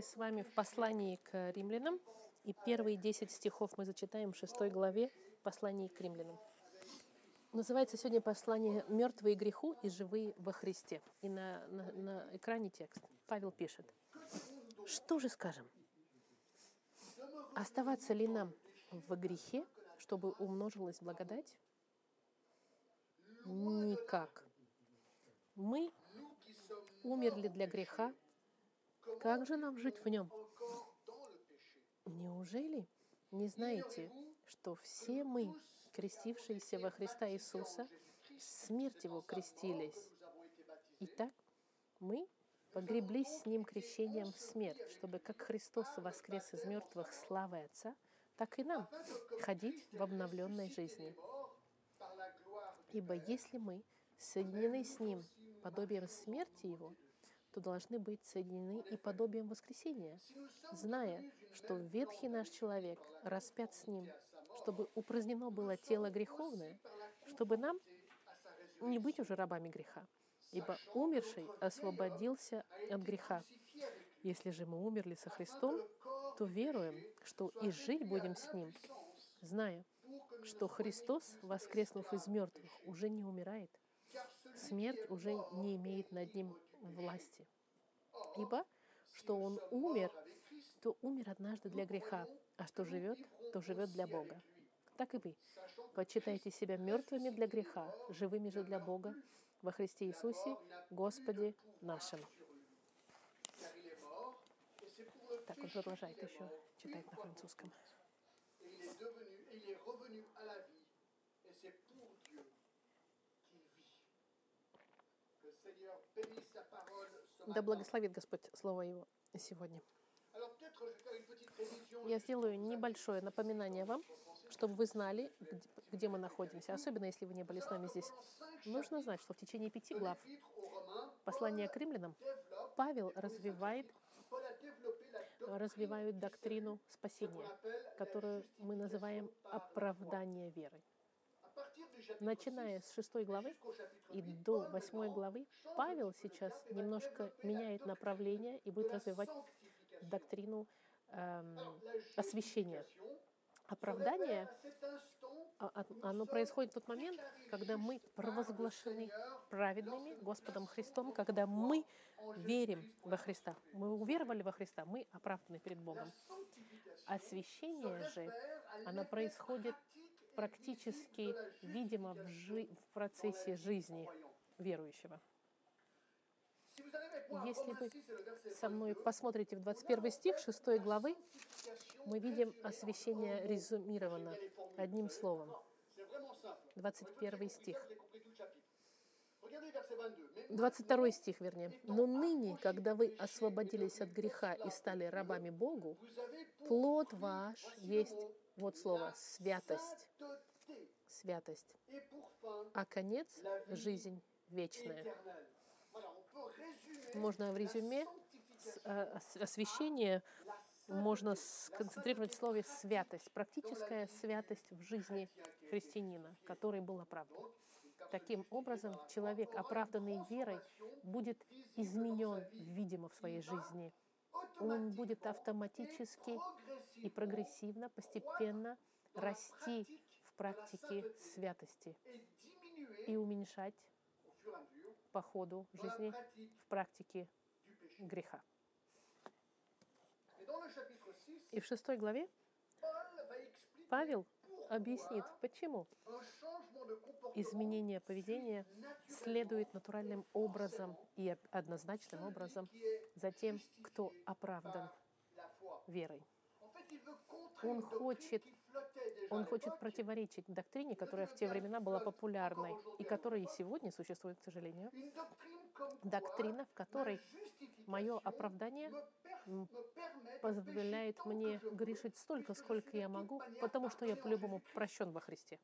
С вами в послании к римлянам, и первые 10 стихов мы зачитаем в 6 главе послания к римлянам. Называется сегодня послание «Мертвые греху и живые во Христе». И на, на, на экране текст. Павел пишет. Что же скажем? Оставаться ли нам в грехе, чтобы умножилась благодать? Никак. Мы умерли для греха. Как же нам жить в нем? Неужели не знаете, что все мы, крестившиеся во Христа Иисуса, смерть Его крестились? Итак, мы погреблись с Ним крещением в смерть, чтобы как Христос воскрес из мертвых славы Отца, так и нам ходить в обновленной жизни. Ибо если мы соединены с Ним подобием смерти Его, то должны быть соединены и подобием воскресения, зная, что ветхий наш человек распят с Ним, чтобы упразднено было тело греховное, чтобы нам не быть уже рабами греха, ибо умерший освободился от греха. Если же мы умерли со Христом, то веруем, что и жить будем с Ним, зная, что Христос, воскреснув из мертвых, уже не умирает. Смерть уже не имеет над ним власти. Ибо что он умер, то умер однажды для греха, а что живет, то живет для Бога. Так и вы. Почитайте себя мертвыми для греха, живыми же для Бога во Христе Иисусе, Господе нашим. Так, он продолжает еще читать на французском. Да благословит Господь Слово Его сегодня. Я сделаю небольшое напоминание вам, чтобы вы знали, где мы находимся, особенно если вы не были с нами здесь. Нужно знать, что в течение пяти глав послания к римлянам Павел развивает, развивает доктрину спасения, которую мы называем оправдание верой. Начиная с шестой главы и до восьмой главы, Павел сейчас немножко меняет направление и будет развивать доктрину эм, освящения. Оправдание, а, а, оно происходит в тот момент, когда мы провозглашены праведными Господом Христом, когда мы верим во Христа. Мы уверовали во Христа, мы оправданы перед Богом. Освящение же, оно происходит практически видимо в, жи- в процессе жизни верующего. Если вы со мной посмотрите в 21 стих 6 главы, мы видим освящение резюмировано одним словом. 21 стих. 22 стих, вернее. «Но ныне, когда вы освободились от греха и стали рабами Богу, плод ваш есть, вот слово, святость, святость, а конец — жизнь вечная». Можно в резюме э, освящение можно сконцентрировать в слове «святость», практическая святость в жизни христианина, который был оправдан. Таким образом, человек, оправданный верой, будет изменен, видимо, в своей жизни. Он будет автоматически и прогрессивно, постепенно расти в практике святости и уменьшать по ходу жизни в практике греха. И в шестой главе Павел объяснит, почему изменение поведения следует натуральным образом и однозначным образом за тем, кто оправдан верой. Он хочет, он хочет противоречить доктрине, которая в те времена была популярной и которая и сегодня существует, к сожалению. Доктрина, в которой мое оправдание позволяет мне грешить столько, сколько я могу, потому что я по-любому прощен во Христе.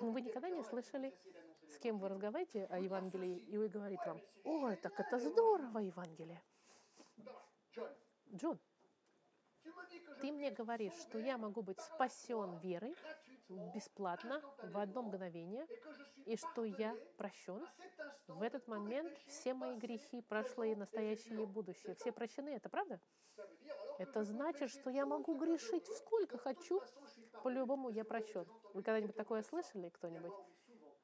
Вы никогда не слышали, с кем вы разговариваете о Евангелии, и вы говорит вам, ой, так это здорово, Евангелие. Джон, Ты мне говоришь, что я могу быть спасен верой бесплатно в одно мгновение, и что я прощен. В этот момент все мои грехи, прошлые, настоящие и будущие, все прощены. Это правда? Это значит, что я могу грешить сколько хочу, по-любому я прощен. Вы когда-нибудь такое слышали кто-нибудь?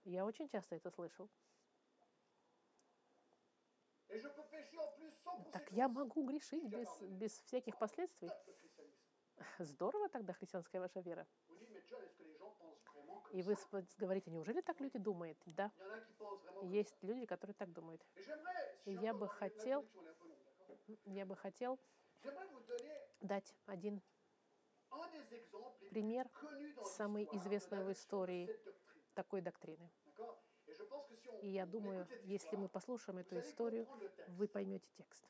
Я очень часто это слышал. Так я могу грешить без, без всяких последствий. Здорово тогда христианская ваша вера. И вы говорите, неужели так люди думают? Да. Есть люди, которые так думают. И я бы хотел, я бы хотел дать один пример самый известный в истории такой доктрины. И я думаю, если мы послушаем эту историю, вы поймете текст.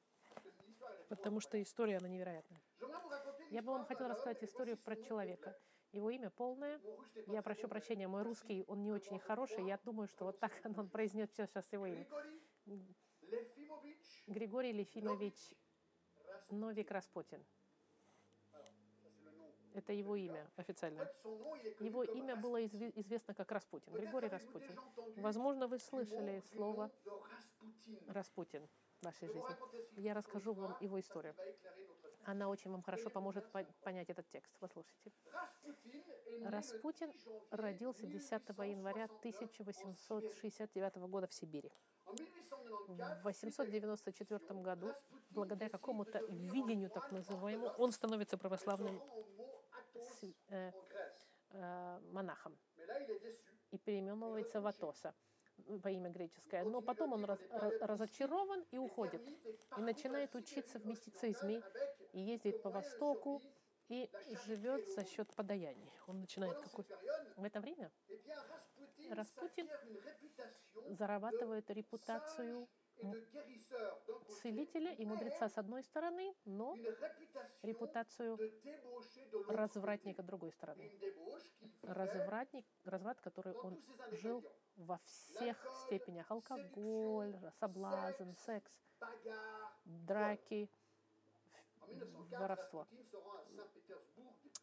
Потому что история, она невероятная. Я бы вам хотела рассказать историю про человека. Его имя полное. Я прошу прощения, мой русский, он не очень хороший. Я думаю, что вот так он произнес сейчас его имя. Григорий Лефимович Новик Распутин. Это его имя официально. Его имя было известно как Распутин, Григорий Распутин. Возможно, вы слышали слово Распутин в вашей жизни. Я расскажу вам его историю. Она очень вам хорошо поможет понять этот текст. Послушайте. Распутин родился 10 января 1869 года в Сибири. В 894 году, благодаря какому-то видению так называемому, он становится православным э, э, монахом и переименовывается в Атоса по имя греческое. Но потом он раз, разочарован и уходит. И начинает учиться в мистицизме, и ездит по Востоку, и живет за счет подаяний. Он начинает какой... В это время Распутин зарабатывает репутацию целителя и мудреца с одной стороны, но репутацию развратника с другой стороны. Развратник, разврат, который он жил во всех степенях. Алкоголь, соблазн, секс, драки, воровство.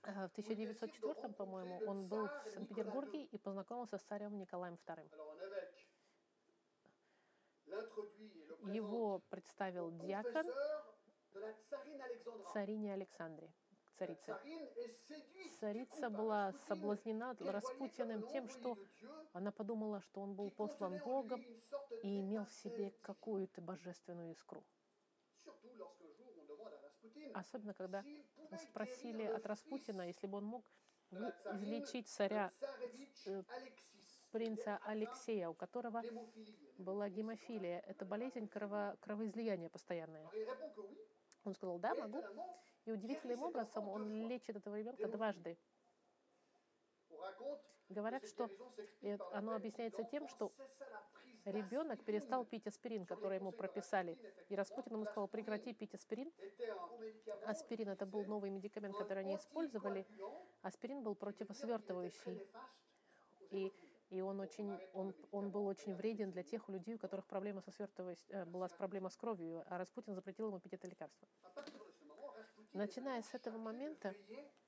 В 1904, по-моему, он был в Санкт-Петербурге и познакомился с царем Николаем II. Его представил диакон. царине Александре, царице. Царица была соблазнена Распутиным тем, что она подумала, что он был послан Богом и имел в себе какую-то божественную искру. Особенно, когда спросили от Распутина, если бы он мог излечить царя принца Алексея, у которого была гемофилия. Это болезнь крово, кровоизлияния постоянное. Он сказал, да, могу. И удивительным образом он лечит этого ребенка дважды. Говорят, что оно объясняется тем, что ребенок перестал пить аспирин, который ему прописали. И Распутин ему сказал, прекрати пить аспирин. Аспирин — это был новый медикамент, который они использовали. Аспирин был противосвертывающий. И и он, очень, он, он был очень вреден для тех людей, у которых проблема со свертываемостью, э, была проблема с кровью, а Распутин запретил ему пить это лекарство. Начиная с этого момента,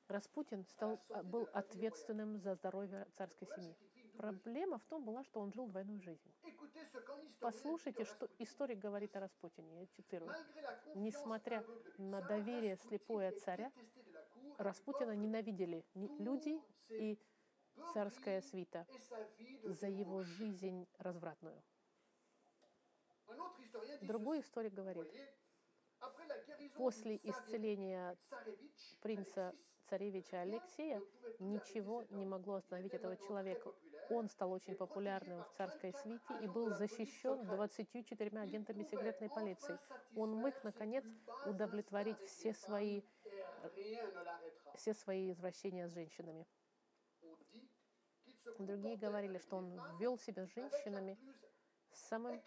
Распутин стал, э, был ответственным за здоровье царской семьи. Проблема в том была, что он жил двойную жизнь. Послушайте, что историк говорит о Распутине, я цитирую. Несмотря на доверие слепое царя, Распутина ненавидели люди и царская свита за его жизнь развратную. Другой историк говорит, после исцеления принца царевича Алексея ничего не могло остановить этого человека. Он стал очень популярным в царской свите и был защищен 24 агентами секретной полиции. Он мог, наконец, удовлетворить все свои, все свои извращения с женщинами. Другие говорили, что он вел себя с женщинами самым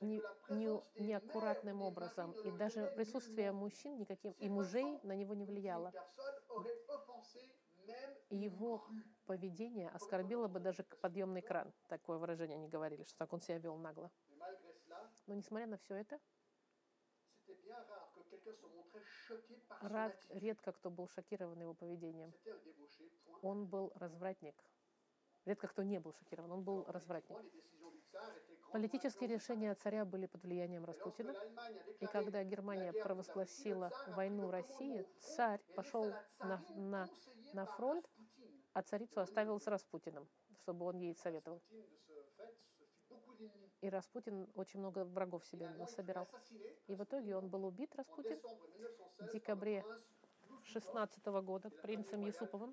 не, не, неаккуратным образом. И даже присутствие мужчин никаким, и мужей на него не влияло. Его поведение оскорбило бы даже подъемный кран. Такое выражение они говорили, что так он себя вел нагло. Но несмотря на все это, Рад- редко кто был шокирован его поведением. Он был развратник. Редко кто не был шокирован, он был развратник. Политические решения царя были под влиянием Распутина. И когда Германия провозгласила войну России, царь пошел на, на, на фронт, а царицу оставил с Распутиным, чтобы он ей советовал. И Распутин очень много врагов себе assassiné И в итоге он был убит, Распутин, décembre 1916 в декабре par le prince Yusupov 16 года принцем Юсуповым,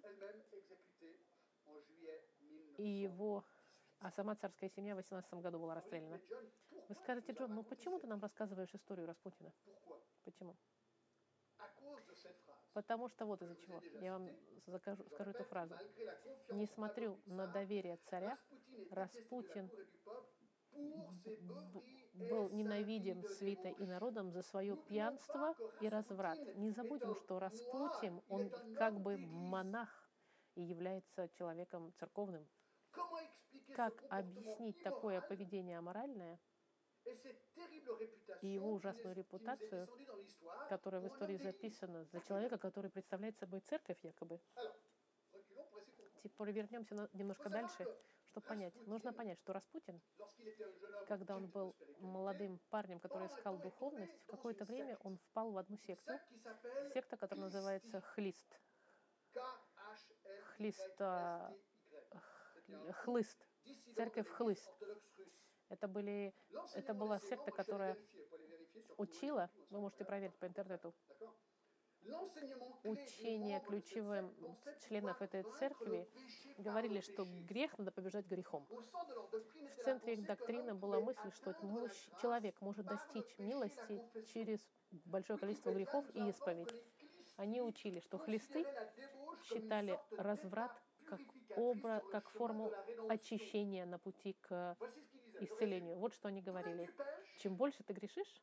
и 1918. его, а сама царская семья в 18 году была расстреляна. Вы скажете, Джон, ну почему ты нам рассказываешь историю Распутина? Почему? Потому что вот из-за чего. Я вам закажу, скажу эту фразу. Не смотрю на доверие царя, Распутин был ненавидим свитой и народом за свое пьянство и разврат. Не забудем, что Распутин, он как бы монах и является человеком церковным. Как объяснить такое поведение аморальное, и его ужасную репутацию, которое в истории записано за человека, который представляет собой церковь якобы? Теперь вернемся немножко дальше, чтобы понять. Нужно понять, что Распутин, когда он был молодым парнем, который искал духовность, в какое-то время он впал в одну секту, секта, которая называется Хлист. Хлиста- Хлыст. Церковь Хлыст. Это, были, это была секта, которая учила, вы можете проверить по интернету, учение ключевым членов этой церкви говорили, что грех надо побежать грехом. В центре их доктрины была мысль, что человек может достичь милости через большое количество грехов и исповедь. Они учили, что хлисты считали разврат как, образ, как форму очищения на пути к исцелению. Вот что они говорили. Чем больше ты грешишь,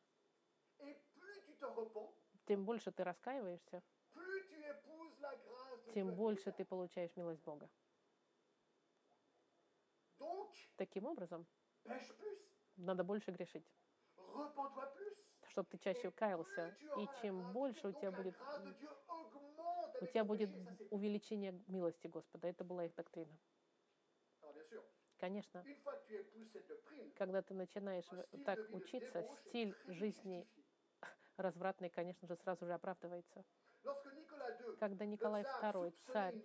тем больше ты раскаиваешься, тем больше ты получаешь милость Бога. Таким образом, надо больше грешить, чтобы ты чаще каялся. И чем больше у тебя будет, у тебя будет увеличение милости Господа. Это была их доктрина. Конечно, когда ты начинаешь так учиться, стиль жизни развратный, конечно же, сразу же оправдывается. Когда Николай II, царь,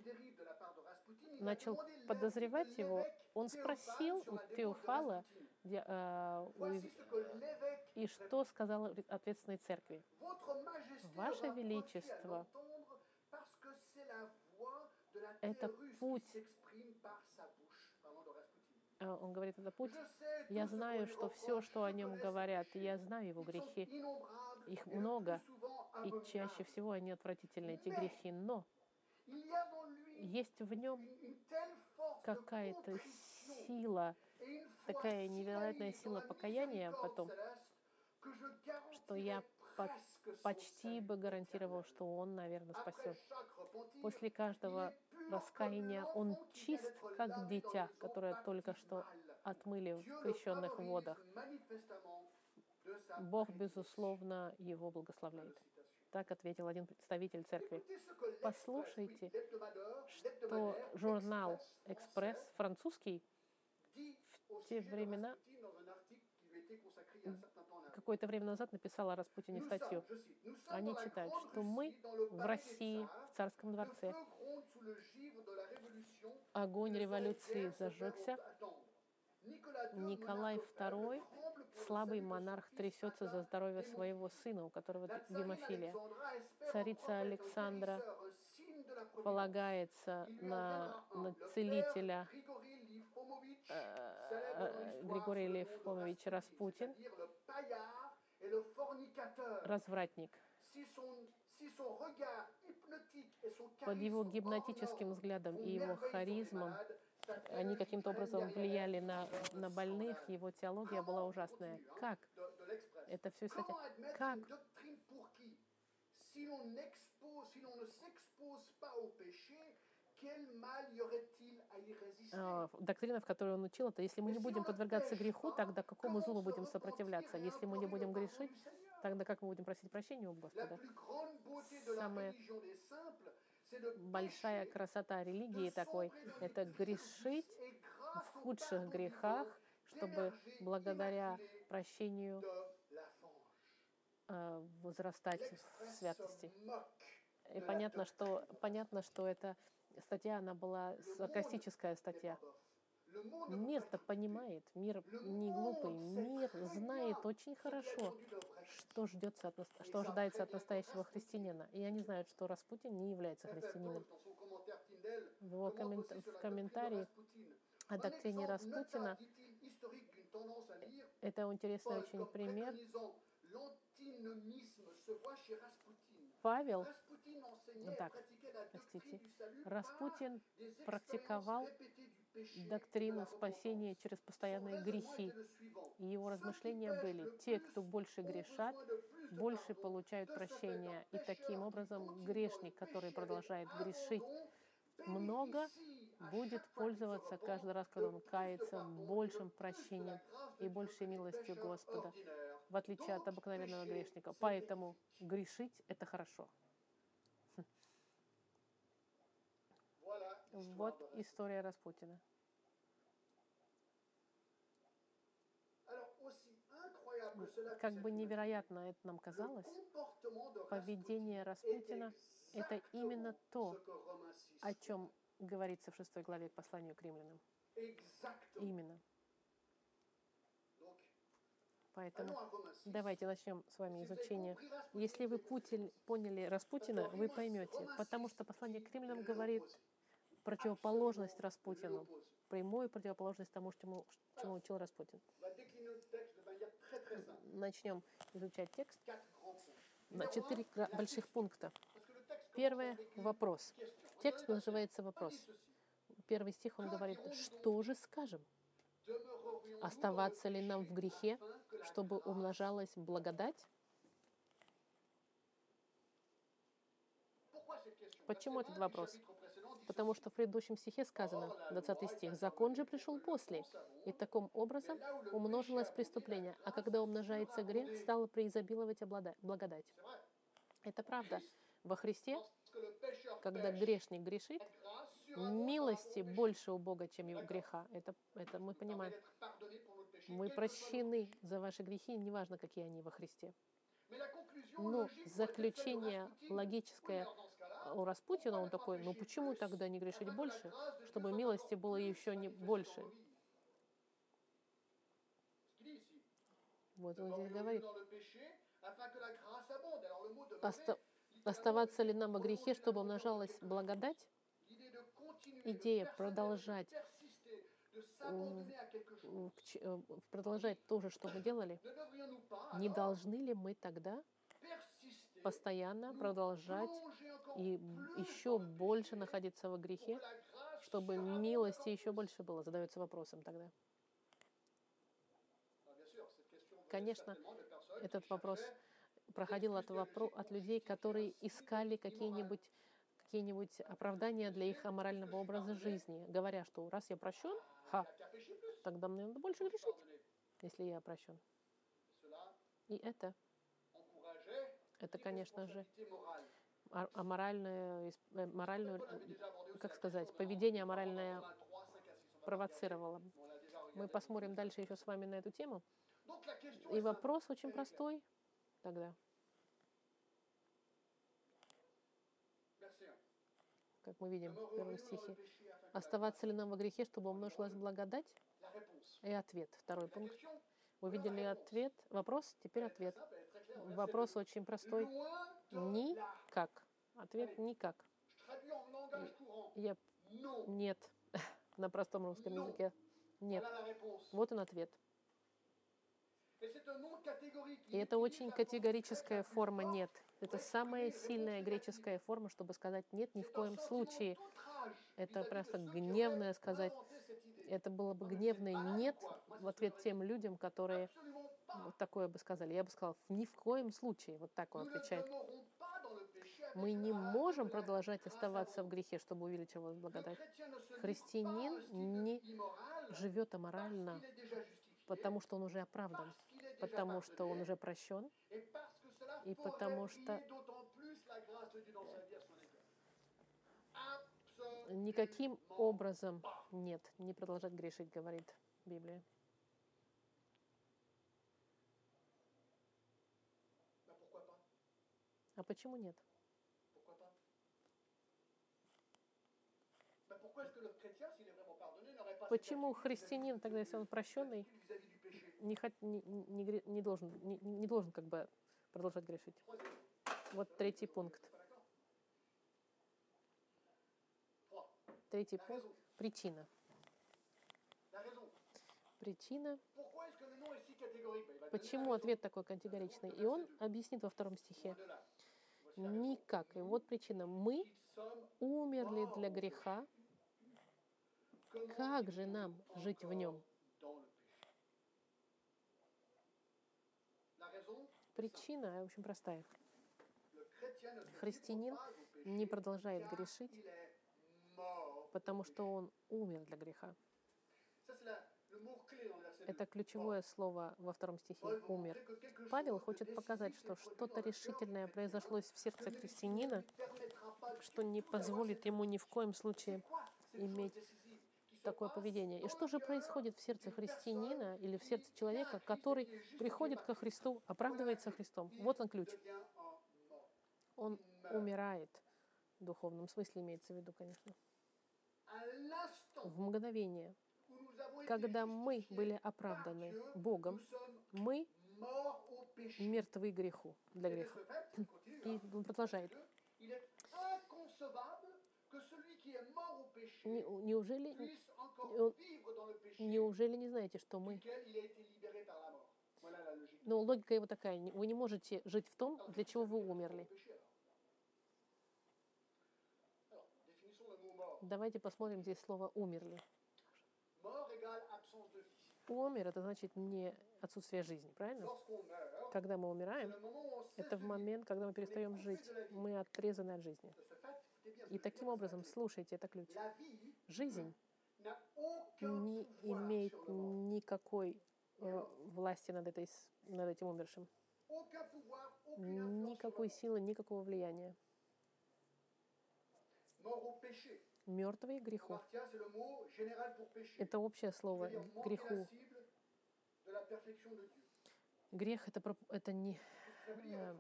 начал подозревать его, он спросил у Теофала, Ев- и что сказал ре- ответственной церкви. Ваше Величество, Это путь. А, Он говорит, это путь. Я знаю, что все, что о нем говорят, я знаю его грехи. Их много, и чаще всего они отвратительны, эти грехи. Но есть в нем какая-то сила, такая невероятная сила покаяния потом, что я по- почти бы гарантировал, что он, наверное, спасет. После каждого раскаяния он чист, как дитя, которое только что отмыли в крещенных водах. Бог, безусловно, его благословляет. Так ответил один представитель церкви. Послушайте, Что журнал «Экспресс» французский в те времена какое-то время назад написал о Распутине статью. Они читают, что мы в России, в царском дворце, огонь революции зажегся, Николай II, слабый монарх, трясется за здоровье своего сына, у которого гемофилия. Царица Александра полагается на, на целителя э, э, Григорий Левфомович Распутин, развратник. Под его гипнотическим взглядом и его харизмом они каким-то образом влияли на, на больных, его теология была ужасная. Как? Это все, кстати, как а, доктрина, в которой он учил, это если мы не будем подвергаться греху, тогда какому злу мы будем сопротивляться? Если мы не будем грешить, тогда как мы будем просить прощения у Господа? Самая большая красота религии такой – это грешить в худших грехах, чтобы благодаря прощению э, возрастать в святости. И понятно, что, понятно, что эта статья, она была саркастическая статья. Мир-то понимает, мир не глупый, мир знает очень хорошо, что, ждется от, что ожидается от настоящего христианина. И они знают, что Распутин не является христианином. В его коммент... в комментарии о доктрине Распутина. это интересный очень пример. Павел, ну так, простите, Распутин практиковал доктрину спасения через постоянные грехи. И его размышления были, те, кто больше грешат, больше получают прощения. И таким образом грешник, который продолжает грешить много, будет пользоваться каждый раз, когда он кается, большим прощением и большей милостью Господа, в отличие от обыкновенного грешника. Поэтому грешить — это хорошо. Вот история Распутина. Как бы невероятно это нам казалось, поведение Распутина — это именно то, о чем говорится в шестой главе к посланию к римлянам. Именно. Поэтому давайте начнем с вами изучение. Если вы путель, поняли Распутина, вы поймете, потому что послание к римлянам говорит противоположность Распутину, прямую противоположность тому, чему, чему учил Распутин. Начнем изучать текст на четыре больших пункта. Первый вопрос. Текст называется вопрос. Первый стих он говорит, что же скажем? Оставаться ли нам в грехе, чтобы умножалась благодать? Почему этот вопрос? Потому что в предыдущем стихе сказано, 20 стих, «Закон же пришел после, и таким образом умножилось преступление, а когда умножается грех, стало преизобиловать благодать». Это правда. Во Христе, когда грешник грешит, милости больше у Бога, чем его греха. Это, это мы понимаем. Мы прощены за ваши грехи, неважно, какие они во Христе. Но заключение логическое у Распутина, он такой, ну почему тогда не грешить больше, чтобы милости было еще не больше? Вот он здесь говорит. Оста оставаться ли нам во грехе, чтобы умножалась благодать? Идея продолжать продолжать то же, что мы делали, не должны ли мы тогда постоянно продолжать и еще больше находиться во грехе, чтобы милости еще больше было, задается вопросом тогда. Конечно, этот вопрос проходил от, вопро- от людей, которые искали какие-нибудь какие-нибудь оправдания для их аморального образа жизни, говоря, что раз я прощен, ха, тогда мне надо больше грешить, если я прощен. И это это, конечно же, аморальное, э, моральную, как сказать, поведение аморальное провоцировало. Мы посмотрим дальше еще с вами на эту тему. И вопрос очень простой тогда. Как мы видим в первом стихе. Оставаться ли нам во грехе, чтобы умножилась благодать? И ответ. Второй пункт. Вы видели ответ? Вопрос, теперь ответ. Вопрос очень простой. Никак. Ответ никак. Я... Нет. На простом русском языке. Нет. Вот он ответ. И это очень категорическая форма «нет». Это самая сильная греческая форма, чтобы сказать «нет» ни в коем случае. Это просто гневное сказать. Это было бы гневное «нет» в ответ тем людям, которые вот такое бы сказали. Я бы сказала, ни в коем случае. Вот так он отвечает. Мы не можем продолжать оставаться в грехе, чтобы увеличивалась благодать. Христианин не живет аморально, потому что он уже оправдан, потому что он уже прощен, и потому что никаким образом нет, не продолжать грешить, говорит Библия. А почему нет? Почему христианин тогда, если он прощенный, не, не, не должен, не, не должен как бы продолжать грешить? Вот третий пункт. Третий пункт. Причина. Причина. Почему ответ такой категоричный? И он объяснит во втором стихе. Никак. И вот причина. Мы умерли для греха. Как же нам жить в нем? Причина очень простая. Христианин не продолжает грешить, потому что он умер для греха. Это ключевое слово во втором стихе «умер». Павел хочет показать, что что-то решительное произошло в сердце христианина, что не позволит ему ни в коем случае иметь такое поведение. И что же происходит в сердце христианина или в сердце человека, который приходит ко Христу, оправдывается Христом? Вот он ключ. Он умирает в духовном смысле, имеется в виду, конечно. В мгновение, когда мы были оправданы Богом, мы мертвы греху, для греха. И он продолжает. Не- Неужели, неужели не знаете, что мы... Но логика его такая. Вы не можете жить в том, для чего вы умерли. Давайте посмотрим здесь слово «умерли». Умер — это значит не отсутствие жизни, правильно? Когда мы умираем, это в момент, когда мы перестаем жить. Мы отрезаны от жизни. И таким образом, слушайте, это ключ. Жизнь не имеет никакой э, власти над, этой, над этим умершим. Никакой силы, никакого влияния. Мертвые греху. Это общее слово греху. Грех это, это не, э,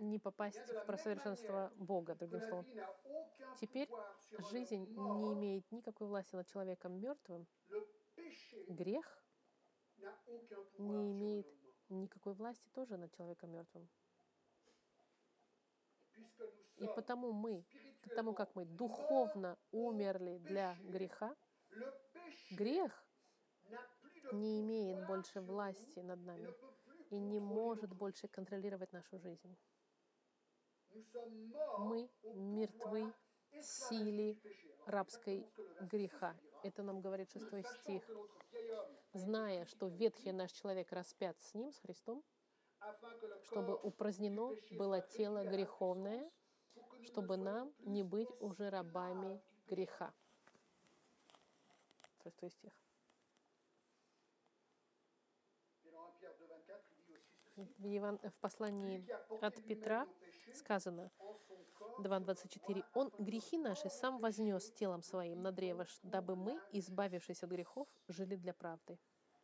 не попасть в просовершенство Бога, другим словом. Теперь жизнь не имеет никакой власти над человеком мертвым. Грех не имеет никакой власти тоже над человеком мертвым. И потому мы, потому как мы духовно умерли для греха, грех не имеет больше власти над нами и не может больше контролировать нашу жизнь. Мы мертвы силе рабской греха. Это нам говорит шестой стих. Зная, что ветхий наш человек распят с ним, с Христом, чтобы упразднено было тело греховное, чтобы нам не быть уже рабами греха. Шестой стих. В, послании от Петра сказано 2.24. «Он грехи наши сам вознес телом своим на древо, дабы мы, избавившись от грехов, жили для правды.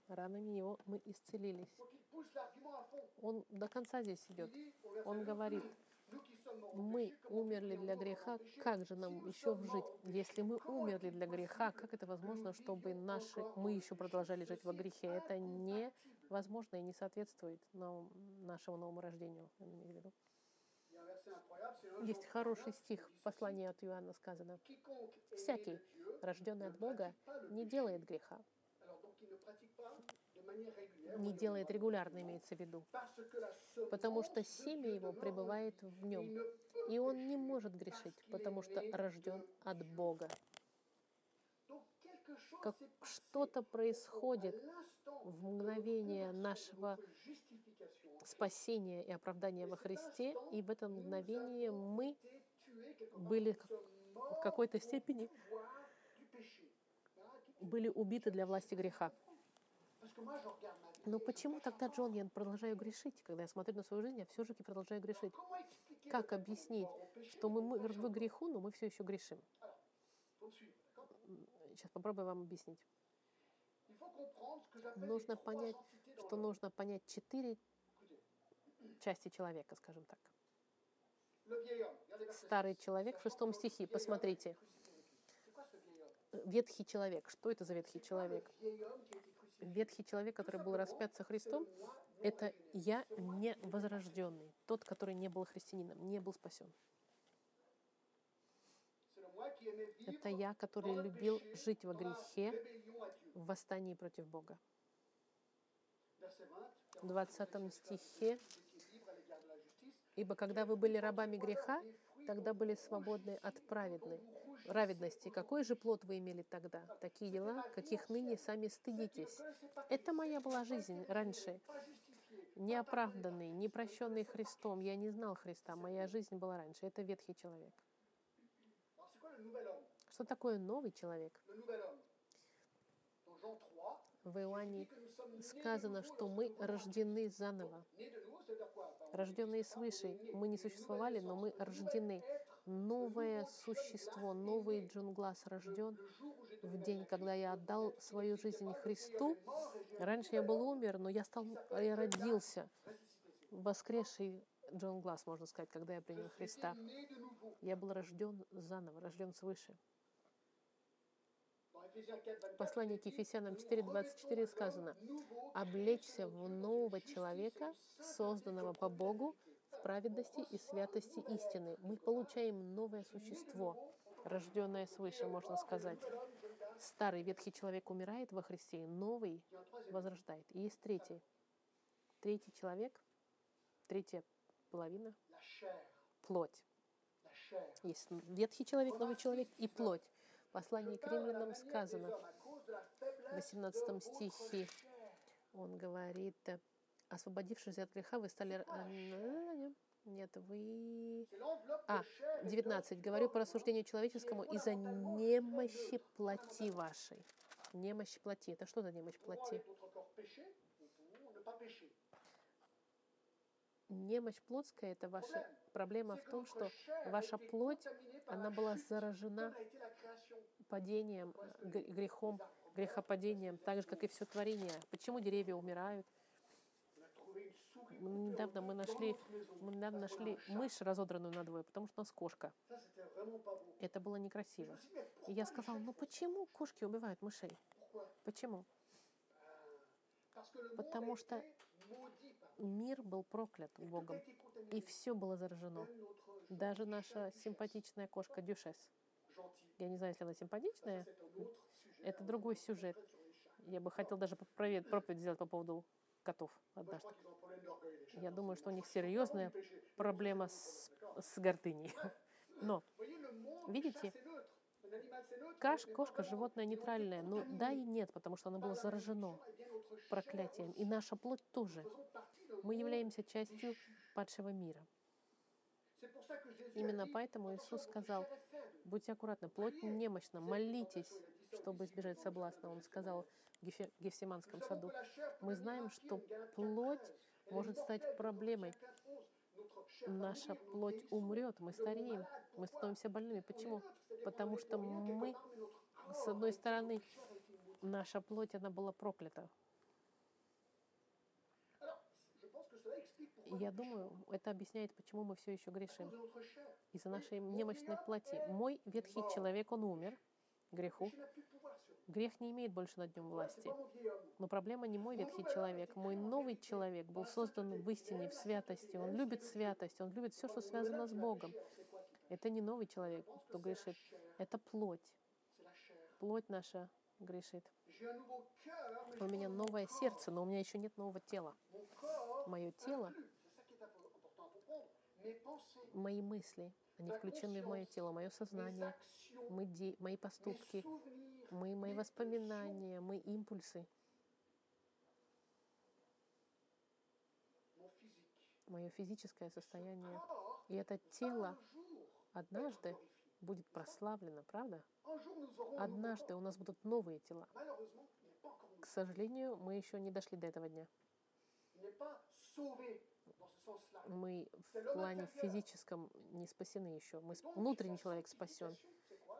Ранами его мы исцелились». Он до конца здесь идет. Он говорит, мы умерли для греха, как же нам еще жить? Если мы умерли для греха, как это возможно, чтобы наши, мы еще продолжали жить во грехе? Это невозможно и не соответствует нашему новому рождению. Есть хороший стих в послании от Иоанна сказано. Всякий, Рожденный от Бога не делает греха, не делает регулярно, имеется в виду, потому что семя его пребывает в нем, и он не может грешить, потому что рожден от Бога. Как что-то происходит в мгновение нашего спасения и оправдания во Христе, и в это мгновение мы были в какой-то степени были убиты для власти греха. Но je почему тогда, Джон, я продолжаю грешить? Когда я смотрю на свою жизнь, я все же продолжаю грешить. Expliquer Как объяснить, что мы мертвы греху, но мы все еще грешим? d'accord Сейчас попробую вам объяснить. Нужно понять, Что нужно понять четыре части человека, скажем так. Старый 6. человек в шестом стихе, посмотрите. Ветхий человек. Что это за ветхий человек? Ветхий человек, который был распят со Христом, это я не возрожденный, тот, который не был христианином, не был спасен. Это я, который любил жить во грехе, в восстании против Бога. Verset 20, В 20 стихе. «Ибо когда вы были рабами греха, тогда были свободны от праведной праведности. Какой же плод вы имели тогда? Такие дела, каких ныне сами стыдитесь. Это моя была жизнь раньше, неоправданный, непрощенный Христом. Я не знал Христа, моя жизнь была раньше. Это ветхий человек. Что такое новый человек? Le nouvel homme. Dans Jean 3, В Иоанне сказано, что мы рождены заново. Рожденные свыше. Мы не существовали, но мы рождены. Новое существо, новый Джон Глаз рожден в день, когда я отдал свою жизнь Христу. Раньше я был умер, но я стал, я родился, воскресший Джон Глаз, можно сказать, когда я принял Христа. Я был рожден заново, рожден свыше. Dans Éphésiens 4, 24, В послании к Ефесянам nous 4.24 revêtons сказано, «Облечься в нового человека, созданного по Богу vérité». в праведности и святости истины». Мы получаем новое существо, рожденное свыше, можно сказать. Старый ветхий человек умирает во Христе, новый возрождает. И есть третий. Третий человек, третья половина, плоть. Есть ветхий человек, новый человек и плоть. В послании к римлянам сказано, в 18 стихе, он говорит, освободившись от греха, вы стали... э, Нет, вы... А, 19. Говорю по рассуждению человеческому из-за немощи плоти вашей. Немощь плоти. Это что за немощь плоти? Немощь плотская – это ваша проблема в том, что ваша плоть, она была заражена падением, э, гр- грехом, грехопадением, так же, как и все творение. Почему деревья умирают? Недавно мы нашли, мы недавно нашли мышь, разодранную надвое, потому что у нас кошка. Это было некрасиво. И я сказала, ну почему кошки убивают мышей? Почему? Потому что мир был проклят Богом, и все было заражено. Даже наша симпатичная кошка Дюшес. Я не знаю, если она симпатичная, это другой сюжет. Я бы хотел даже проповедь сделать по поводу котов однажды. Я думаю, что у них серьезная проблема с, с гордыней. Но, видите, каш, кошка, животное нейтральное. Но да и нет, потому что оно было заражено проклятием. И наша плоть тоже. Мы являемся частью падшего мира. Именно поэтому Иисус сказал, будьте аккуратны, плоть немощна, молитесь, чтобы избежать соблазна. Он сказал в Гефсиманском саду. Мы знаем, что плоть может стать проблемой. Наша плоть умрет, мы стареем, мы становимся больными. Почему? Потому что мы, с одной стороны, наша плоть, она была проклята. Я думаю, это объясняет, почему мы все еще грешим. Из-за нашей немощной плоти. Мой ветхий человек, он умер греху. Грех не имеет больше над ним власти. Но проблема не мой ветхий человек. Мой новый человек был создан в истине, в святости. Он любит святость, он любит все, что связано с Богом. Это не новый человек, кто грешит. Это плоть. Плоть наша грешит. У меня новое сердце, но у меня еще нет нового тела. Мое тело, мои мысли, они включены в мое тело, мое сознание, мы де- мои поступки, мы, мои воспоминания, мои импульсы. мое физическое состояние. Alors, И это тело однажды будет прославлено, правда? nouveau Однажды у нас будут новые тела. К сожалению, мы еще не дошли до этого дня. Мы в плане физическом не спасены еще. Мы, внутренний человек спасен.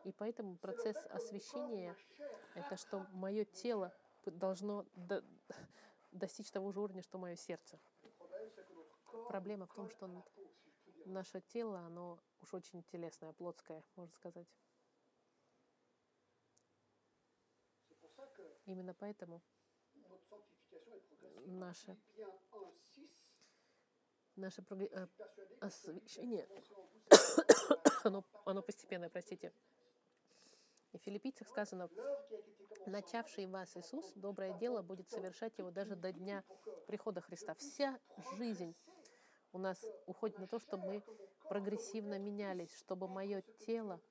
И поэтому процесс освящения chair — это что мое тело должно до- достичь того же уровня, что мое сердце. Проблема в том, что наше тело, оно уж очень телесное, плотское, можно сказать. Именно поэтому. Наша- освящение, commencé en vous, c'est оно, оно постепенное, простите. И в филиппийцах сказано, начавший вас Иисус, доброе дело будет совершать его даже до дня прихода Христа. Вся жизнь у нас уходит на то, чтобы мы прогрессивно менялись, чтобы мое тело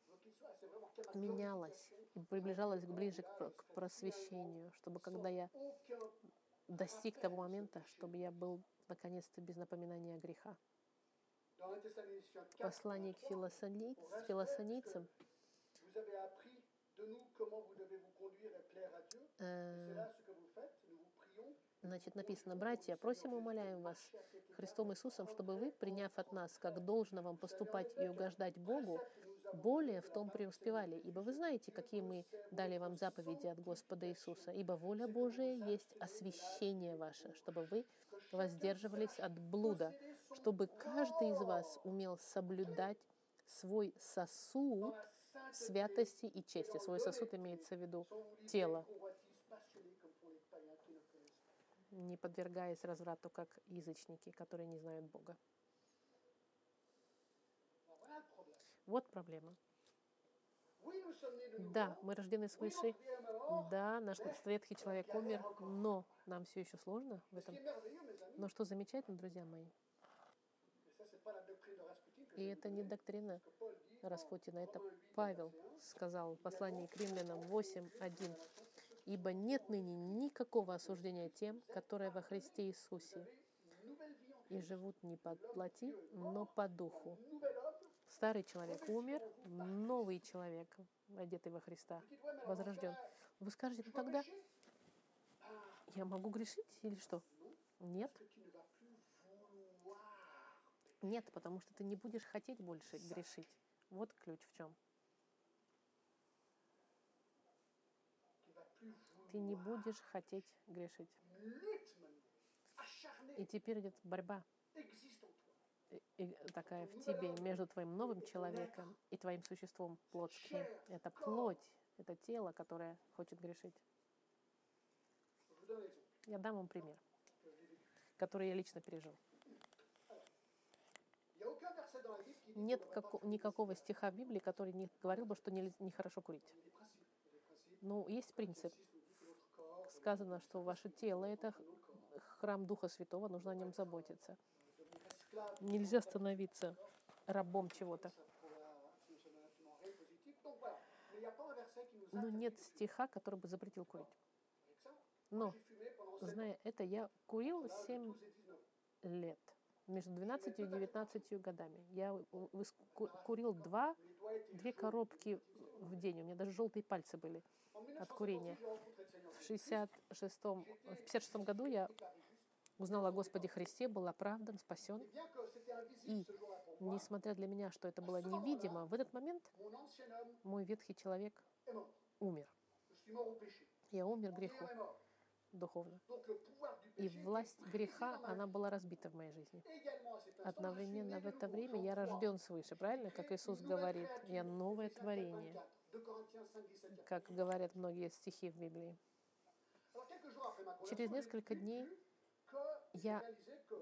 менялось и приближалось ближе к, про- к просвещению, чтобы когда я достиг того момента, чтобы я был наконец-то без напоминания греха. Dans 1 Thessaloniciens 4, Послание к филосони- филосонийцам, vous avez appris de nous comment vous devez vous conduire et plaire à Dieu. C'est là ce que vous faites. Nous vous prions. значит, написано, «Братья, просим и умоляем вас Христом Иисусом, чтобы вы, приняв от нас, как должно вам поступать и угождать Богу, более в том преуспевали, ибо вы знаете, какие мы дали вам заповеди от Господа Иисуса, ибо воля Божия есть освящение ваше, чтобы вы воздерживались от блуда, чтобы каждый из вас умел соблюдать свой сосуд святости и чести. Свой сосуд имеется в виду тело, не подвергаясь разврату, как язычники, которые не знают Бога. Вот проблема. Да, мы рождены свыше, да, наш ветхий человек умер, но нам все еще сложно в этом. Но что замечательно, друзья мои, и это не доктрина Распутина, это Romains 8, Павел verset 1, сказал в послании к римлянам 8.1. «Ибо нет ныне никакого осуждения тем, которые во Христе Иисусе, и живут не по плоти, но по духу». Старый человек умер, новый человек, одетый во Христа, возрожден. Вы скажете, ну тогда я могу грешить или что? Нет, нет, потому что ты не будешь хотеть больше грешить. Вот ключ в чем. Ты не будешь хотеть грешить. И теперь идет борьба и- и такая в тебе между твоим новым человеком и твоим существом плотским. Это плоть, это тело, которое хочет грешить. Я дам вам пример. Который я лично пережил. Нет како- никакого стиха в Библии, который не говорил бы, что нельзя- нехорошо курить. Но есть принцип. Сказано, что ваше тело — это храм Духа Святого, нужно о нем заботиться. Нельзя становиться рабом чего-то. Но нет стиха, который бы запретил курить. Но, зная это, я курил Là, de 7 12 et 19. лет, между 12 и 19 годами. Я курил два, Mes doigts étaient две chauds. коробки в день. У меня даже желтые пальцы были. От курения. 1966, j'ai rencontré le Seigneur В Jésus. 66 в 56 году я узнал о Господе Христе, был оправдан, спасен. И несмотря для меня, что это было невидимо, в этот момент мой ветхий человек умер. Я умер греху. Духовно. И власть греха, она была разбита в моей жизни. Одновременно в это время я Jean 3, рожден свыше, правильно? Как Иисус говорит, я новое Éphésiens 4, творение, 24, 2 Corinthiens 5, 17, как говорят многие стихи в Библии. Через несколько дней я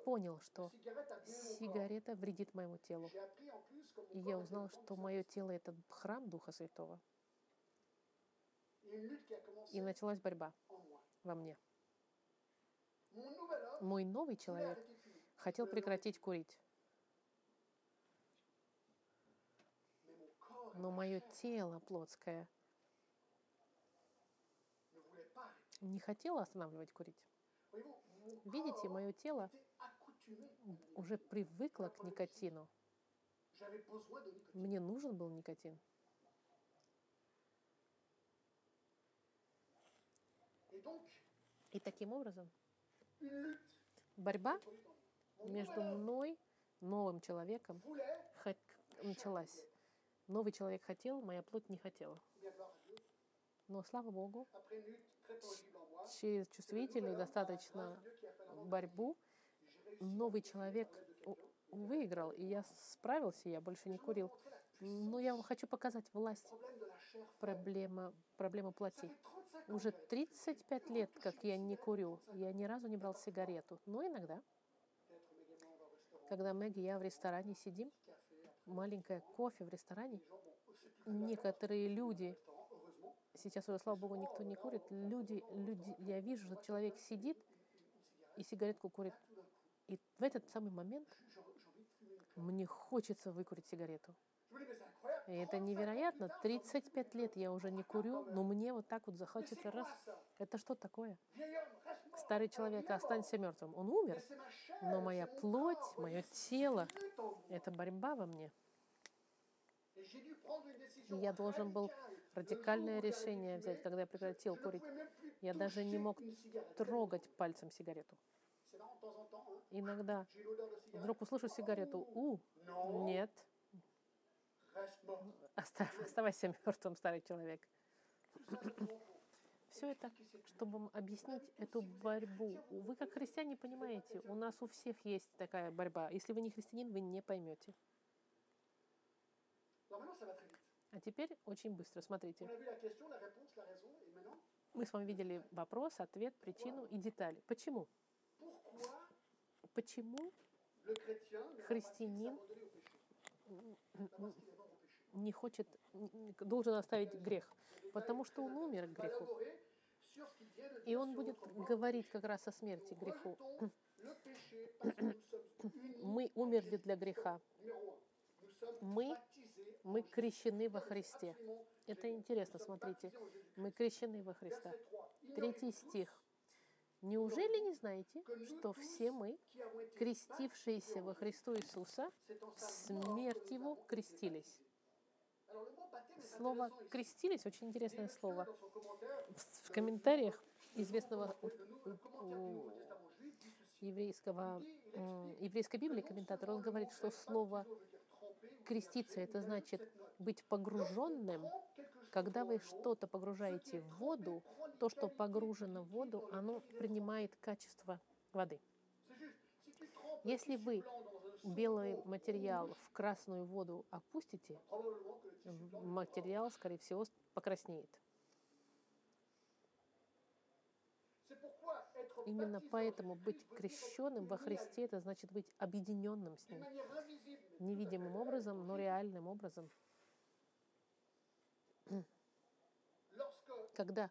понял, что сигарета вредит моему телу. И я узнал, что мое тело — это храм Духа Святого. И началась борьба. Во мне. Мой новый человек хотел Euh, прекратить курить, но мое тело плотское не хотело останавливать курить. Видите, мое тело уже привыкла к никотину. Мне нужен был никотин. И таким образом борьба между мной, новым человеком, началась. Новый человек хотел, моя плоть не хотела. Но, слава Богу, через чувствительную, достаточно борьбу, новый человек выиграл, и я справился, я больше не курил. Но я вам хочу показать власть проблема, проблема плоти. fait 35 ans Уже que j'arrête. 35 лет, как я не курю, я ни разу не брал сигарету. Но иногда, когда Мэгги и я в ресторане сидим, маленькое кофе в ресторане, некоторые люди, сейчас уже, слава богу, никто не курит, люди, люди, я вижу, что человек сидит и сигаретку курит. И в этот самый момент мне хочется выкурить сигарету. И это 35 ans невероятно. plus tard, j'ai envie de 35 лет я уже не курю, но мне вот так вот захочется раз. Это что такое? Старый человек, останься мертвым. Он умер, но моя плоть, мое тело, это борьба во мне. Я должен был радикальное решение взять, когда я прекратил курить. Я даже не мог трогать пальцем сигарету. Иногда вдруг услышу сигарету. У, нет, оставайся мертвым, старый человек. Все это, чтобы объяснить эту борьбу. Вы как христиане понимаете, у нас у всех есть такая борьба. Если вы не христианин, вы не поймете. А теперь очень быстро, смотрите. Мы с вами видели вопрос, ответ, причину и детали. Почему? Почему Христианин не хочет, должен оставить грех? Потому что он умер к греху. И он будет говорить как раз о смерти, греху. Мы умерли для греха. Мы- Мы крещены во Христе. Это интересно, смотрите. Мы крещены во Христа. Verset 3. Третий стих. Неужели не знаете, что все мы, крестившиеся во Христу Иисуса, смерть Его крестились? Слово. «крестились» очень интересное слово. В комментариях известного еврейского, еврейской Библии, комментатор, он говорит, что слово креститься, это значит быть погруженным. Когда вы что-то погружаете в воду, то, что погружено в воду, оно принимает качество воды. Если вы Белый материал в красную воду опустите, материал, скорее всего, покраснеет. Именно поэтому быть крещенным во Христе, это значит быть объединенным с Ним. Невидимым образом, но реальным образом. Когда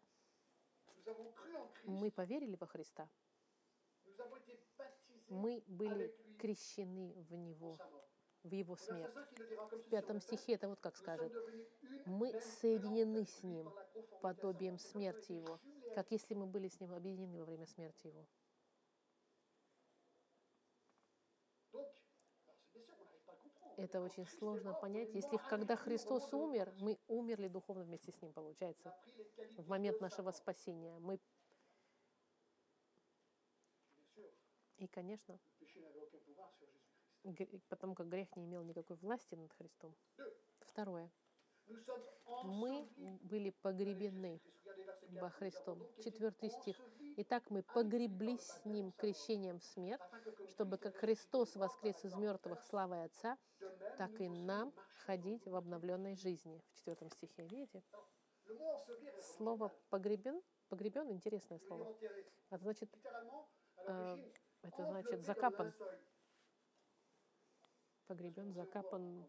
мы поверили во Христа, мы были крещены в Него, в Его смерть. 5, il le dira comme В пятом стихе это вот как скажет. Мы соединены с Ним подобием смерти Его, как если мы были с Ним объединены во время смерти Его. Это очень сложно понять. Если когда Христос умер, мы умерли духовно вместе с Ним, получается. В момент нашего спасения. Мы, Jésus-Christ. гр- потому как грех не имел никакой власти над Христом. Второе. Мы были погребены Christ. Regardez verset 4. во Христом. Четвертый стих. Итак, мы погреблись с Ним крещением в смерть, чтобы как Христос воскрес из мертвых славой Отца, так и нам ходить в обновленной жизни. В четвертом стихе, видите? Слово. «погребен», «погребен» — интересное слово. Это значит, à Euh, l'origine, это значит закапан. Погребен, закапан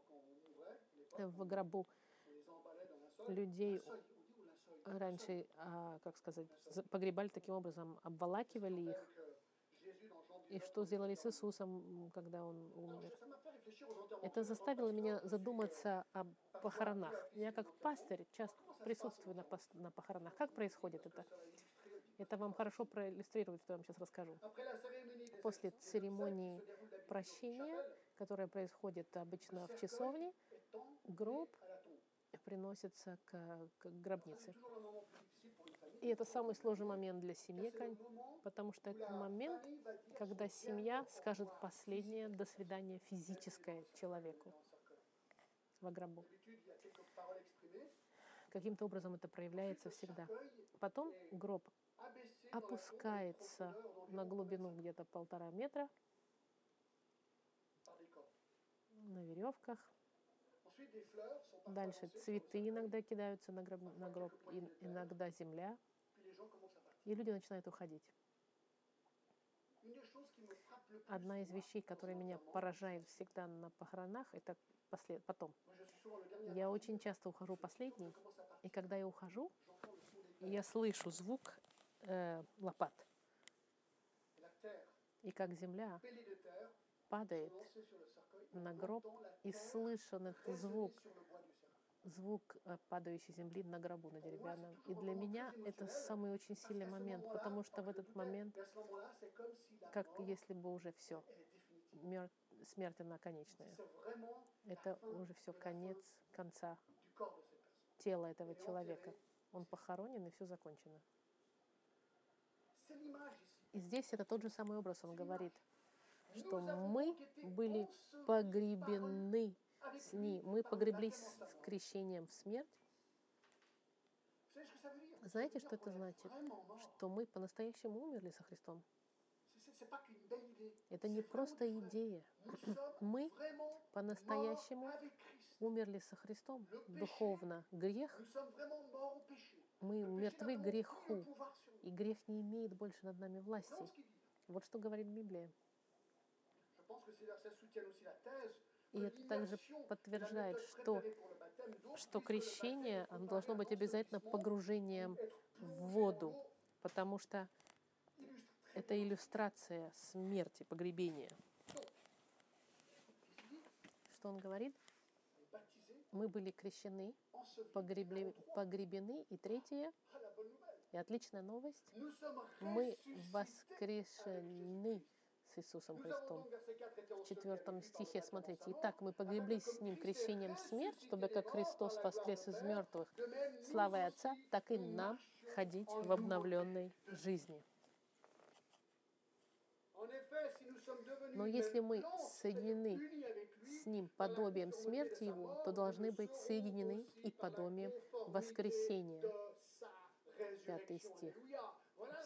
в гробу. Людей раньше, а, как сказать, за- погребали таким образом, обволакивали их. И 19, что сделали с Иисусом, когда он умер? Это заставило меня задуматься о похоронах. Я как пастырь часто присутствую на, похоронах. Как происходит это? Это вам хорошо проиллюстрирует, что я вам сейчас расскажу. После церемонии прощения, которое происходит обычно в часовне, гроб приносится к, к гробнице. И это самый сложный момент для семьи, потому что это момент, когда семья скажет последнее «до свидания» физическое человеку во гробу. Каким-то образом это проявляется всегда. Потом гроб опускается на глубину где-то полтора метра на веревках. Дальше цветы иногда кидаются на гроб, на гроб, и иногда земля, и люди начинают уходить. Одна из вещей, которая меня поражает всегда на похоронах, это послед... потом. Я очень часто ухожу последний, и когда я ухожу, я слышу звук э, лопат, и как земля падает на гроб, и слышен этот звук, звук э, падающей земли на гробу, на деревянном. И для меня это самый очень сильный момент, потому что в этот момент, как если бы уже все, смерть она конечная. Это уже все конец конца тела этого человека. Он похоронен, и все закончено. И здесь это тот же самый образ, он говорит, что мы были погребены с ним, мы погреблись с крещением в смерть. Знаете, что это значит? Что мы по-настоящему умерли со Христом. Это не просто идея. Мы по-настоящему умерли со Христом духовно. Грех, мы мертвы греху. И грех не имеет больше над нами власти. Вот что говорит Библия. И это также подтверждает, что, что крещение оно должно быть обязательно погружением в воду, потому что это иллюстрация смерти, погребения. Что он говорит? Мы были крещены, погребли- погребены. И третье, И отличная новость, мы воскрешены с Иисусом Христом. donc, verset 4, été В четвертом стихе, смотрите, «Итак, мы погреблись с Ним крещением в смерть, чтобы как Христос воскрес из мертвых славой Отца, так и нам ходить в обновленной жизни». Но если мы соединены с Ним подобием смерти Его, то должны быть соединены и подобием воскресения. De sa Пятый résurrection. стих.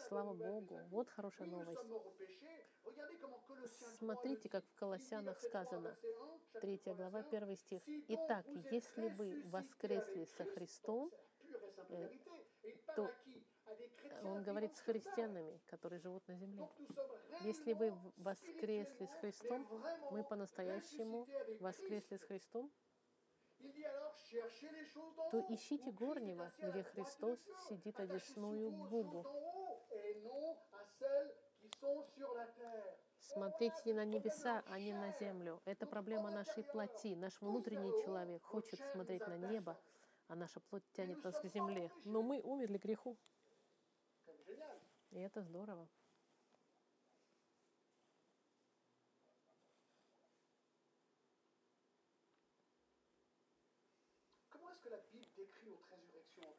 Слава Богу! Вот хорошая новость. sommes morts au péché. Regardez comment Colossiens 3 Смотрите, как в Колоссянах Il dit, verset 3, сказано, verset 1, chapitre 3 3, глава, verset 1, 1 стих. «Si donc «Итак, если вы воскресли со Christ», Христом, э, то он говорит с христианами, которые живут на земле. Если вы воскресли с Христом, мы по-настоящему воскресли с Христом, то ищите горнего, где Христос сидит одесную Богу. Смотрите на небеса, а не на землю. Это проблема нашей плоти. Наш внутренний человек хочет смотреть на небо, а наша плоть тянет нас к земле. Но мы умерли греху, и это здорово.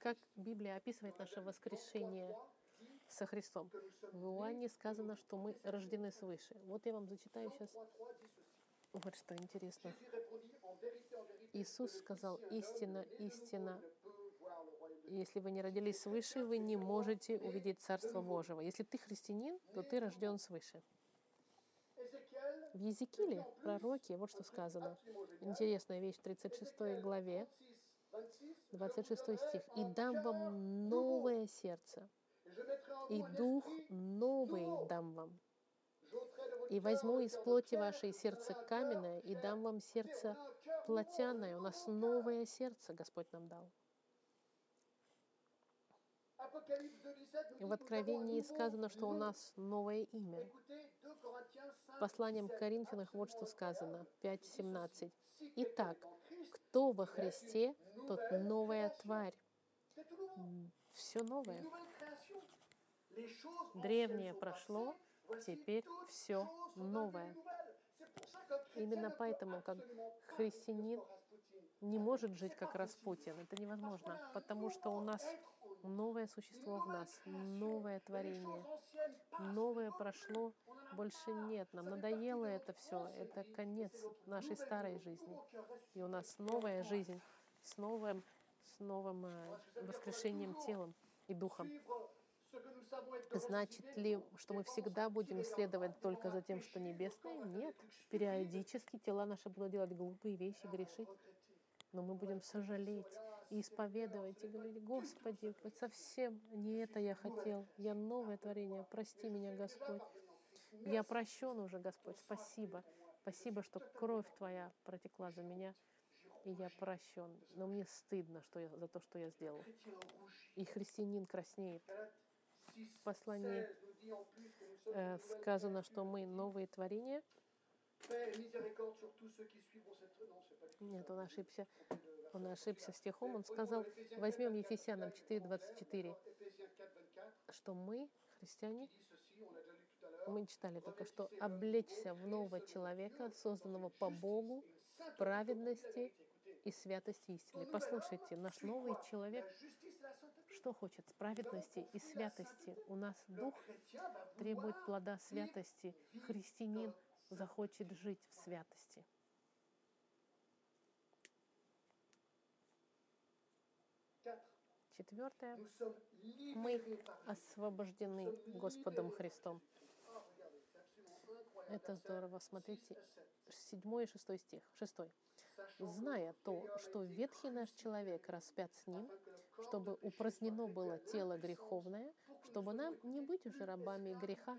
Как Библия описывает наше воскрешение со Христом? В Иоанне сказано, что мы рождены свыше. Вот я вам зачитаю сейчас. Вот что интересно. Иисус сказал, «Истина, истина, если вы не родились свыше, вы не можете увидеть Царство Божьего. Если ты христианин, то ты рожден свыше». В Езекииле, пророке, вот что сказано. Интересная вещь в 36 главе, 26 стих. «И дам вам новое сердце, и дух новый дам вам. И возьму из плоти вашей сердце каменное, и дам вам сердце плотяное». У нас новое сердце Господь нам дал. В Откровении сказано, что у нас новое имя. Посланием к Коринфянах вот что сказано, 5.17. Итак, кто во Христе, тот новая тварь. Все новое. Древнее прошло, теперь все новое. Именно поэтому, как христианин, не может жить как Распутин. Это невозможно, потому что у нас новое существо в нас, новое творение. Новое прошло, больше нет. Нам надоело это все. Это конец нашей старой жизни. И у нас новая жизнь с новым, с новым э, воскрешением телом и духом. Значит ли, что мы всегда будем следовать только за тем, что небесное? Нет. Периодически тела наши будут делать глупые вещи, грешить. Но мы будем сожалеть и исповедовать, и говорить, Господи, вот совсем не это я хотел. Я новое творение. Прости меня, Господь. Я прощен уже, Господь. Спасибо. Спасибо, что кровь Твоя протекла за меня, и я прощен. Но мне стыдно что я, за то, что я сделал. И христианин краснеет. 6, послании, 16 nous dit en plus que nous sommes Э, сказано, что мы новые творения. Нет, он ошибся. Он ошибся стихом. Он сказал, возьмем 4, Ефесянам 4.24, Éphésiens 4, 24, что мы, христиане, мы читали только что, облечься в нового человека, созданного по Богу, в праведности и святости истины. Послушайте, наш новый человек что хочет? Праведности и святости. У нас дух требует плода святости. Христианин захочет жить в святости. Четвертое. Мы освобождены Господом Христом. Это здорово. 6 Смотрите, à 7. седьмой и шестой стих. Шестой. Зная то, что ветхий наш человек распят с ним, чтобы упразднено было тело греховное, чтобы нам не быть уже рабами греха,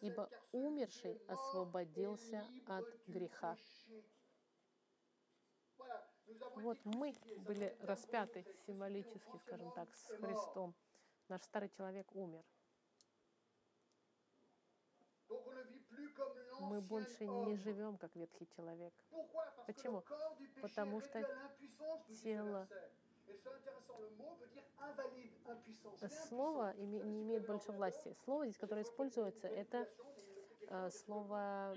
ибо умерший освободился от греха. Вот мы были распяты символически, скажем так, с Христом. Наш старый человек умер. Мы больше не живем, как ветхий человек. Почему? Потому что тело- Слово не имеет больше власти. Слово здесь, которое используется, это э, слово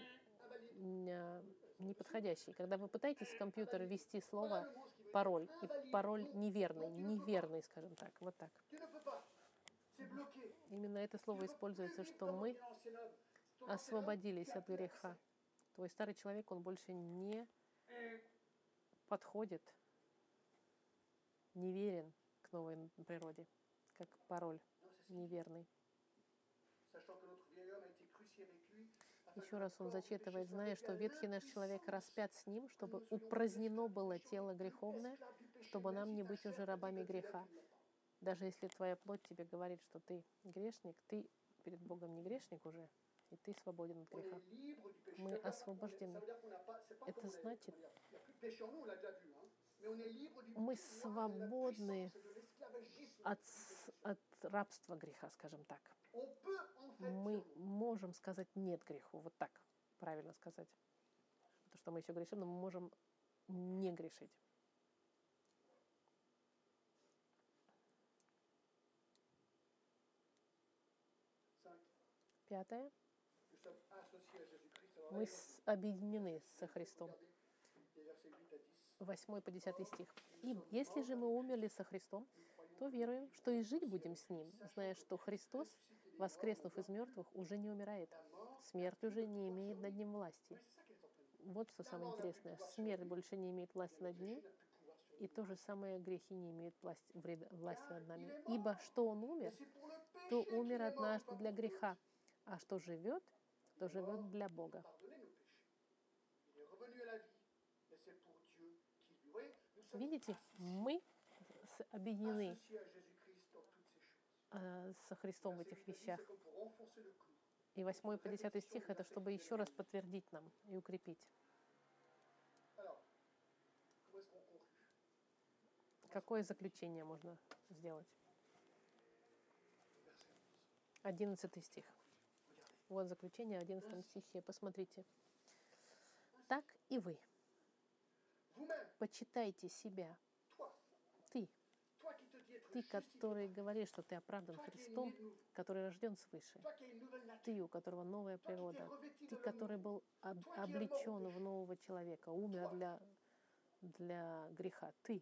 э, неподходящий. Когда вы пытаетесь в компьютер ввести слово пароль, и пароль неверный, неверный, скажем так, вот так. Именно это слово используется, что мы освободились от греха. Твой старый человек, он больше не подходит, неверен к новой природе, как пароль неверный. Еще раз он зачитывает, зная, что ветхий наш человек распят с ним, чтобы упразднено было тело греховное, чтобы нам не быть уже рабами греха. Даже если твоя плоть тебе говорит, что ты грешник, ты перед Богом не грешник уже, и ты свободен от греха. Мы освобождены. Это значит, мы свободны от, от рабства греха, скажем так. Мы можем сказать нет греху, вот так правильно сказать. Потому что мы еще грешим, но мы можем не грешить. Пятое. Мы объединены со Христом. 8 по 10 стих. «И если же мы умерли со Христом, то веруем, что и жить будем с Ним, зная, что Христос, воскреснув из мертвых, уже не умирает. Смерть уже не имеет над Ним власти». Вот что самое интересное. Смерть больше не имеет власти над Ним, и то же самое грехи не имеют власти, власти над нами. Ибо что Он умер, то умер однажды для греха, а что живет, то живет для Бога. Видите, мы объединены э, со Христом в этих вещах. И 8 по 10 стих это чтобы еще раз подтвердить нам и укрепить. Какое заключение можно сделать? 11 стих. Вот заключение в 11 стихе. Посмотрите. Так и вы. Почитайте себя. Ты, Ты, который говоришь, что ты оправдан Христом, который рожден свыше. Ты, у которого новая природа. Ты, который был об- облечен в нового человека, умер для, для греха. Ты.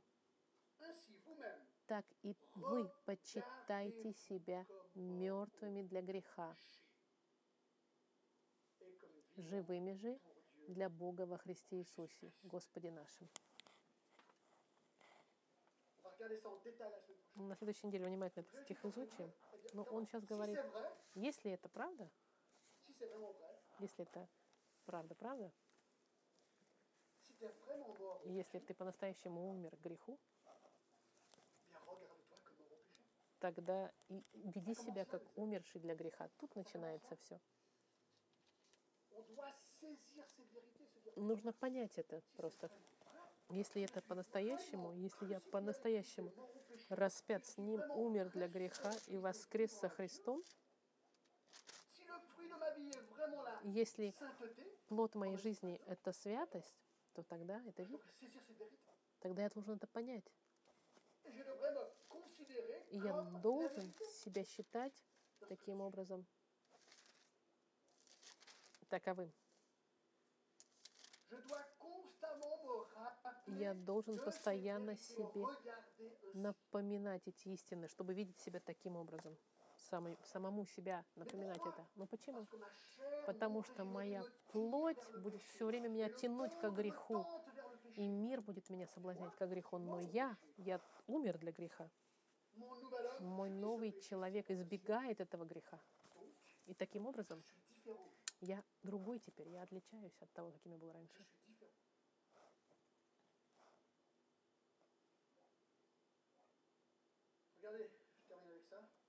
Так и вы почитайте себя мертвыми для греха, живыми же для Бога во Христе Иисусе, Господе нашим. На следующей неделе внимательно этот стих изучим. Но он сейчас говорит, если это правда, если это правда, правда, если ты по-настоящему умер греху, тогда и веди себя как умерший для греха. Тут начинается все. Нужно понять это просто. Если это по-настоящему, если я по-настоящему распят с Ним, умер для греха и воскрес со Христом, если плод моей жизни — это святость, то тогда это вид. Тогда я должен это понять. И я должен себя считать таким образом таковым. Я должен постоянно себе напоминать эти истины, чтобы видеть себя таким образом. Самой- самому себя напоминать это. Ну почему? Потому что моя плоть будет все время меня тянуть к греху. И мир будет меня соблазнять к греху. Но я, я умер для греха. Мой новый человек избегает этого греха. И таким образом. Я другой теперь. Я отличаюсь от того, каким я был раньше.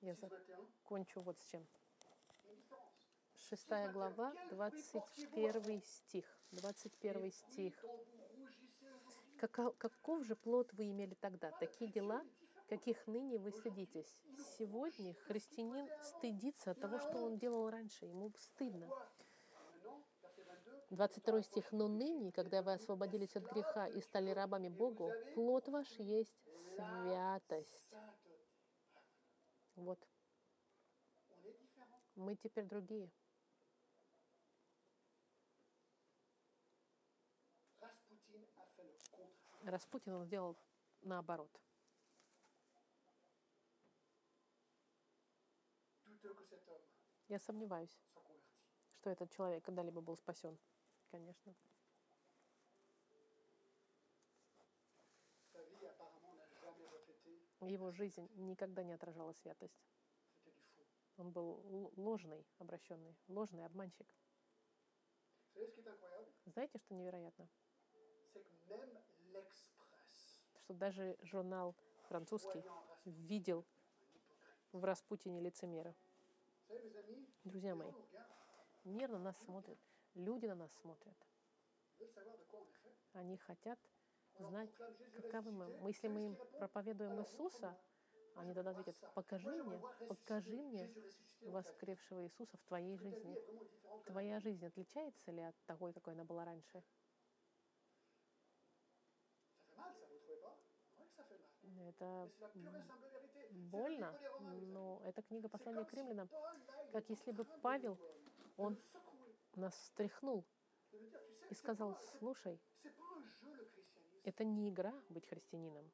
Я 6, 21. закончу вот с чем. Шестая глава, 21 стих. 21 стих. Каков же плод вы имели тогда? Такие дела, каких ныне вы стыдитесь. Сегодня христианин стыдится от того, что он делал раньше. Ему стыдно. Quoi Maintenant, verset 22. 22 стих. «Но ныне, когда вы освободились от греха и стали рабами Богу, плод ваш есть святость». Вот, мы теперь другие. Распутин он сделал наоборот. Я сомневаюсь, что этот человек когда-либо был спасен. Конечно. Его жизнь никогда не отражала святость. Он был ложный, обращенный, ложный обманщик. Знаете, что невероятно? Что даже журнал французский видел в Распутине лицемера. Друзья мои, мир на нас смотрит, люди на нас смотрят. Они хотят знать, каковы мы. Мы, Если мы им проповедуем Иисуса, они тогда ответят, покажи мне, покажи мне воскресшего Иисуса в твоей жизни. Твоя жизнь отличается ли от такой, какой она была раньше? Это больно, но это книга послания к римлянам, как если бы Павел, euh, он нас встряхнул и сказал, слушай, это не игра быть христианином,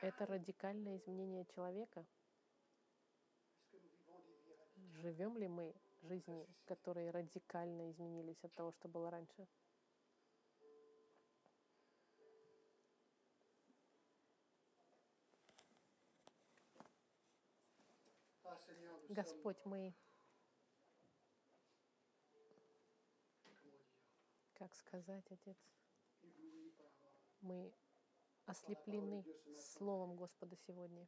это радикальное изменение человека. Живем ли мы жизни, которые радикально изменились от того, что было раньше? Господь, мы, как сказать, Отец, мы ослеплены Словом Господа сегодня.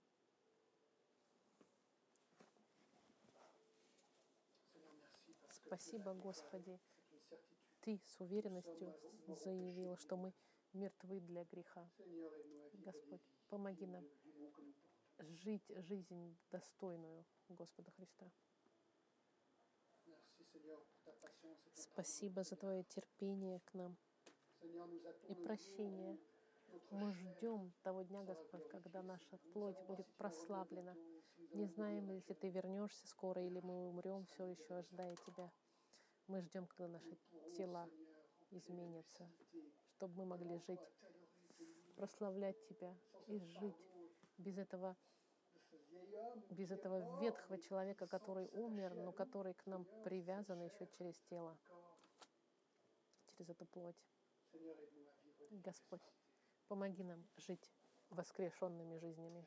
Спасибо. Господи. Ты с уверенностью заявил, что мы мертвы для греха. Господь, помоги нам жить жизнь достойную Господа Христа. Спасибо за Твое терпение к нам и прощение. Мы ждем того дня, Господь, когда наша плоть будет прославлена. Не знаем, если ты вернешься скоро или мы умрем, все еще ожидая тебя. Мы ждем, когда наши тела изменятся, чтобы мы могли жить, прославлять тебя и жить без этого, без этого ветхого человека, который умер, но который к нам привязан еще через тело, через эту плоть. Господь, помоги нам жить воскрешенными жизнями.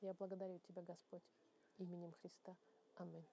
Я благодарю Тебя, Господь, именем Христа. Аминь.